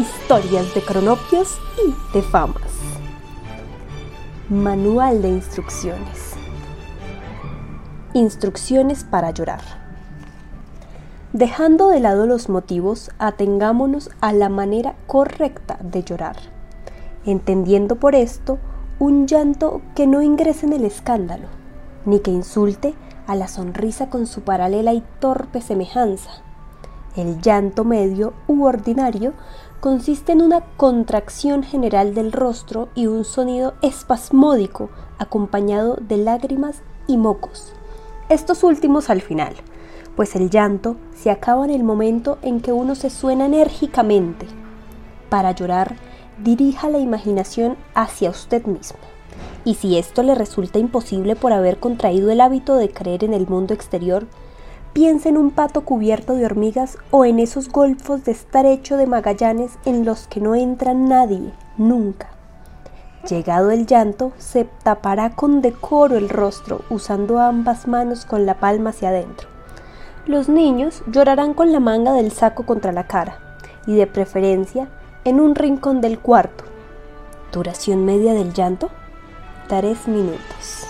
historias de cronopios y de famas. Manual de instrucciones. Instrucciones para llorar. Dejando de lado los motivos, atengámonos a la manera correcta de llorar, entendiendo por esto un llanto que no ingrese en el escándalo, ni que insulte a la sonrisa con su paralela y torpe semejanza. El llanto medio u ordinario consiste en una contracción general del rostro y un sonido espasmódico acompañado de lágrimas y mocos. Estos últimos al final, pues el llanto se acaba en el momento en que uno se suena enérgicamente. Para llorar, dirija la imaginación hacia usted mismo. Y si esto le resulta imposible por haber contraído el hábito de creer en el mundo exterior, piense en un pato cubierto de hormigas o en esos golfos de estrecho de Magallanes en los que no entra nadie, nunca. Llegado el llanto, se tapará con decoro el rostro, usando ambas manos con la palma hacia adentro. Los niños llorarán con la manga del saco contra la cara, y de preferencia en un rincón del cuarto. Duración media del llanto, tres minutos.